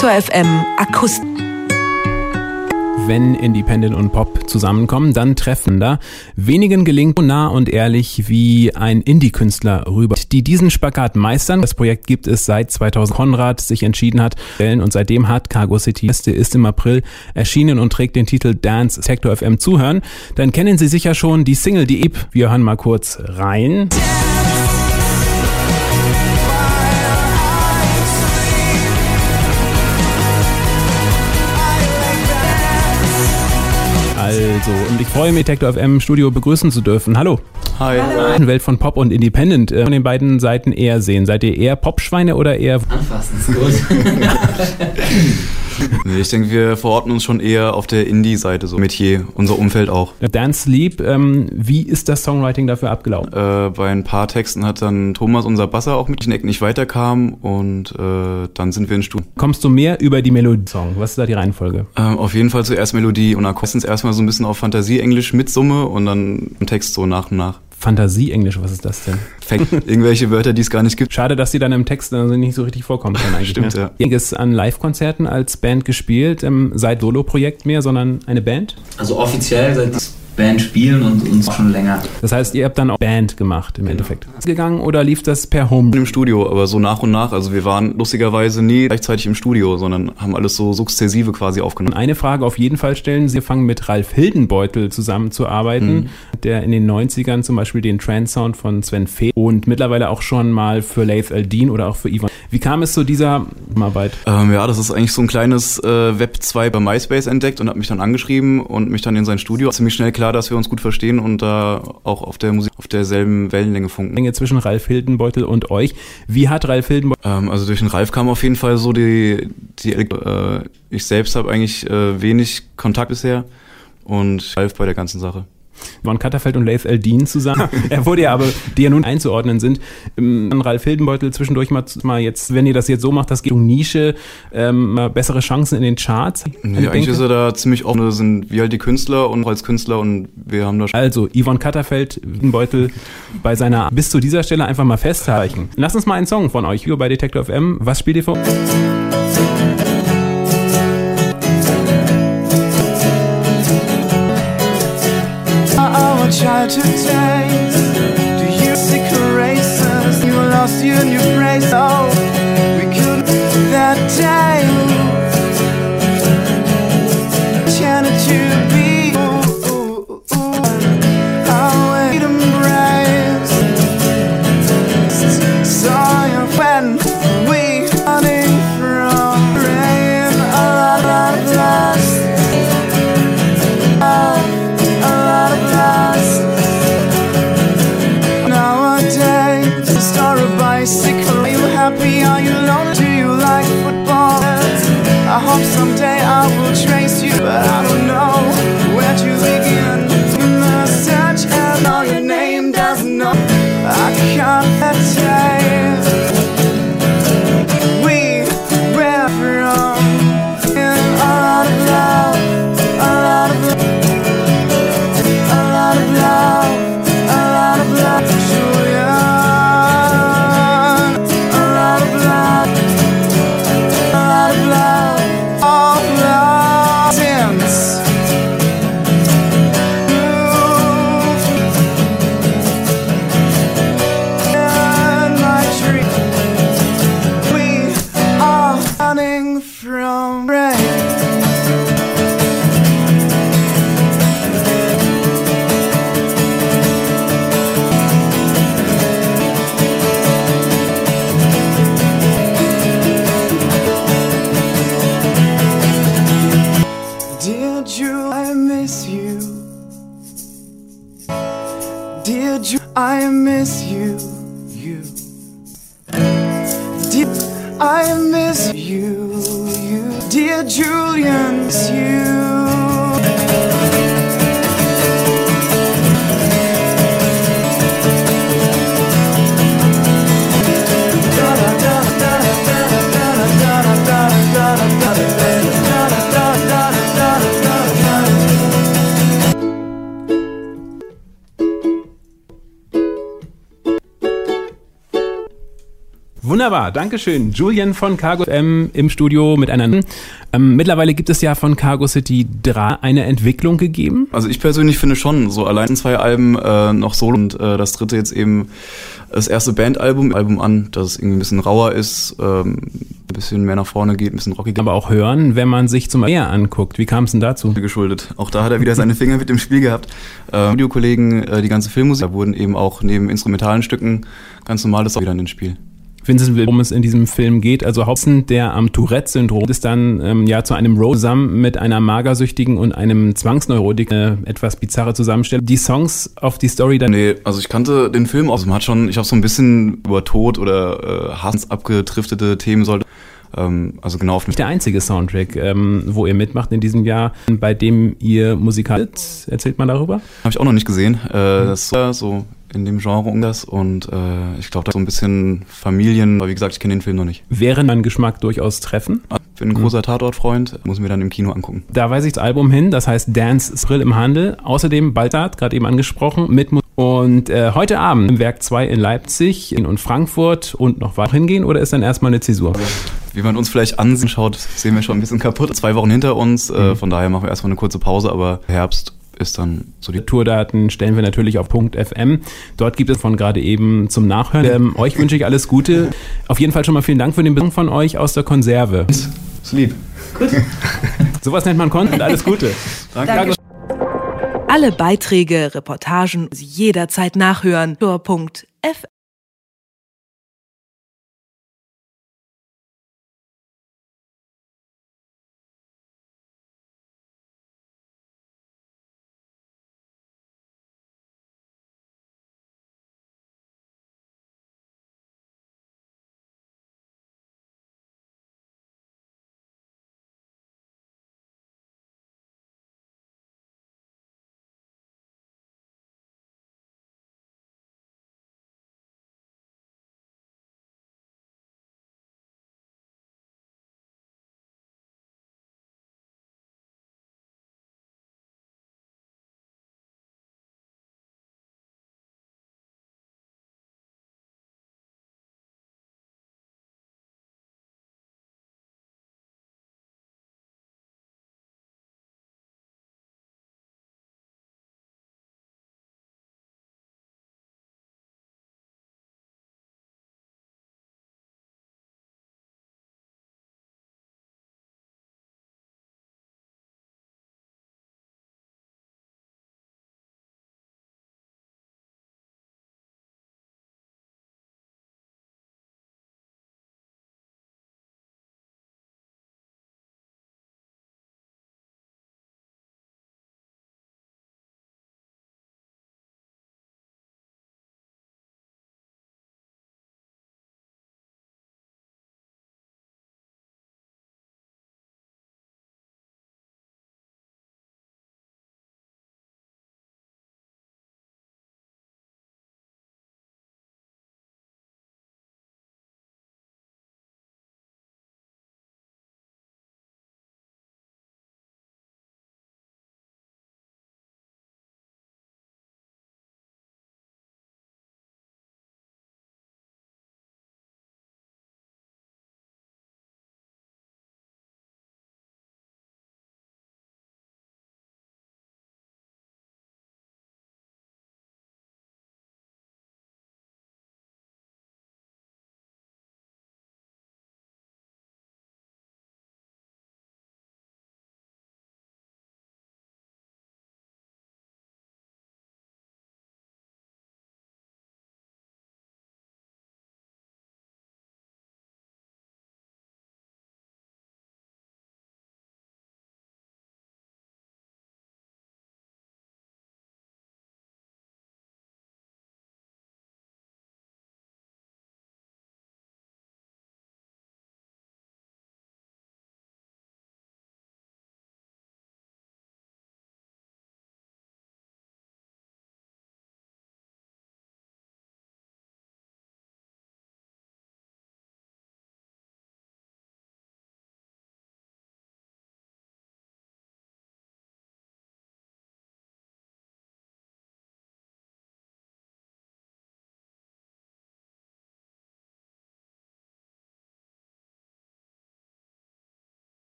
Detektor FM Akustik. Wenn Independent und Pop zusammenkommen, dann treffen da. Wenigen gelingt so nah und ehrlich wie ein Indie-Künstler rüber, die diesen Spagat meistern. Das Projekt gibt es seit 2000. Konrad sich entschieden hat und seitdem hat Cargo City ist im April erschienen und trägt den Titel Dance Sector FM zuhören. Dann kennen Sie sicher schon die Single, die Ep. Wir hören mal kurz rein. Also, und ich freue mich, Tektor FM Studio begrüßen zu dürfen. Hallo. Hi. Hallo. Welt von Pop und Independent. Äh, von den beiden Seiten eher sehen. Seid ihr eher Popschweine oder eher. Anfassen ist gut. nee, ich denke, wir verorten uns schon eher auf der Indie-Seite, so Metier, unser Umfeld auch. Dance Sleep, ähm, wie ist das Songwriting dafür abgelaufen? Äh, bei ein paar Texten hat dann Thomas, unser Basser, auch mit den Ecken nicht weiterkam und äh, dann sind wir in Studio. Kommst du mehr über die Melodie-Song? Was ist da die Reihenfolge? Ähm, auf jeden Fall zuerst Melodie und dann meistens erstmal so ein bisschen auf Fantasie-Englisch mit Summe und dann im Text so nach und nach. Fantasie-Englisch, was ist das denn? Irgendwelche Wörter, die es gar nicht gibt. Schade, dass die dann im Text also nicht so richtig vorkommen können eigentlich. Stimmt, ne? ja. Einiges an Live-Konzerten als Band gespielt, ähm, seit Solo-Projekt mehr, sondern eine Band? Also offiziell seit Band spielen und uns schon länger. Das heißt, ihr habt dann auch Band gemacht im Endeffekt. Gegangen oder lief das per Home? Im Studio, aber so nach und nach. Also wir waren lustigerweise nie gleichzeitig im Studio, sondern haben alles so sukzessive quasi aufgenommen. Eine Frage auf jeden Fall stellen. Sie fangen mit Ralf Hildenbeutel zusammenzuarbeiten, mhm. der in den 90ern zum Beispiel den Trance-Sound von Sven Fee und mittlerweile auch schon mal für Laith Aldin oder auch für Ivan. Wie kam es zu dieser Arbeit? Ähm, ja, das ist eigentlich so ein kleines äh, Web 2 bei MySpace entdeckt und hat mich dann angeschrieben und mich dann in sein Studio. Ziemlich schnell klar, dass wir uns gut verstehen und da auch auf der Musik auf derselben Wellenlänge funken. Länge zwischen Ralf Hildenbeutel und euch. Wie hat Ralf Hildenbeutel? Ähm, also durch den Ralf kam auf jeden Fall so die, die äh, ich selbst habe eigentlich äh, wenig Kontakt bisher und Ralf bei der ganzen Sache. Von Katterfeld und Laith Eldin zusammen. er wurde ja aber, die ja nun einzuordnen sind. Ähm, Ralf Hildenbeutel zwischendurch mal, mal jetzt, wenn ihr das jetzt so macht, das geht um Nische, ähm, mal bessere Chancen in den Charts. Nee, eigentlich ist er da ziemlich offen. Das sind wir halt die Künstler und als Künstler und wir haben da Also, Yvonne Katterfeld, Hildenbeutel bei seiner, bis zu dieser Stelle einfach mal festhalten. Lass uns mal einen Song von euch, hier bei Detector FM. Was spielt ihr vor? child today. Do you see races? You lost you your you praise. Oh. I miss you. You. Dear Julian, you. Wunderbar, Dankeschön. Julian von Cargo FM im Studio mit einer. Ähm, mittlerweile gibt es ja von Cargo City 3 eine Entwicklung gegeben. Also ich persönlich finde schon, so allein zwei Alben äh, noch solo und äh, das dritte jetzt eben das erste Bandalbum Album an, dass es irgendwie ein bisschen rauer ist, ähm, ein bisschen mehr nach vorne geht, ein bisschen rockiger. Aber auch hören, wenn man sich zum Meer anguckt. Wie kam es denn dazu? Geschuldet. Auch da hat er wieder seine Finger mit dem Spiel gehabt. Äh, Videokollegen, äh, die ganze Filmmusik, da wurden eben auch neben instrumentalen Stücken ganz normales auch wieder ins Spiel. Vincent will, worum es in diesem Film geht. Also Hobson, der am Tourette-Syndrom ist dann ähm, ja zu einem Road zusammen mit einer Magersüchtigen und einem Zwangsneurotik eine etwas bizarre Zusammenstellung. Die Songs auf die Story dann. Nee, also ich kannte den Film auch. Also man hat schon, ich habe so ein bisschen über Tod oder äh, Hass abgedriftete Themen sollte. Ähm, also genau auf Der einzige Soundtrack, ähm, wo ihr mitmacht in diesem Jahr, bei dem ihr musikalisch erzählt man darüber? Habe ich auch noch nicht gesehen. Äh, das ist so in dem Genre um das und äh, ich glaube, da so ein bisschen Familien, aber wie gesagt, ich kenne den Film noch nicht. Wäre mein Geschmack durchaus treffen? Bin ein großer Tatortfreund, muss mir dann im Kino angucken. Da weise ich das Album hin, das heißt Dance Thrill im Handel. Außerdem Baltard, gerade eben angesprochen, mit Musik. Und äh, heute Abend im Werk 2 in Leipzig und Frankfurt und noch weiter hingehen oder ist dann erstmal eine Zäsur? Wie man uns vielleicht anschaut, sehen wir schon ein bisschen kaputt. Zwei Wochen hinter uns, äh, von daher machen wir erstmal eine kurze Pause, aber Herbst ist dann so die Tourdaten stellen wir natürlich auf .fm. Dort gibt es von gerade eben zum Nachhören. Ähm, euch wünsche ich alles Gute. Auf jeden Fall schon mal vielen Dank für den Besuch von euch aus der Konserve. Ist lieb. Gut. Sowas nennt man Content. Alles Gute. Danke. Danke. Alle Beiträge, Reportagen jederzeit nachhören. Tour.fm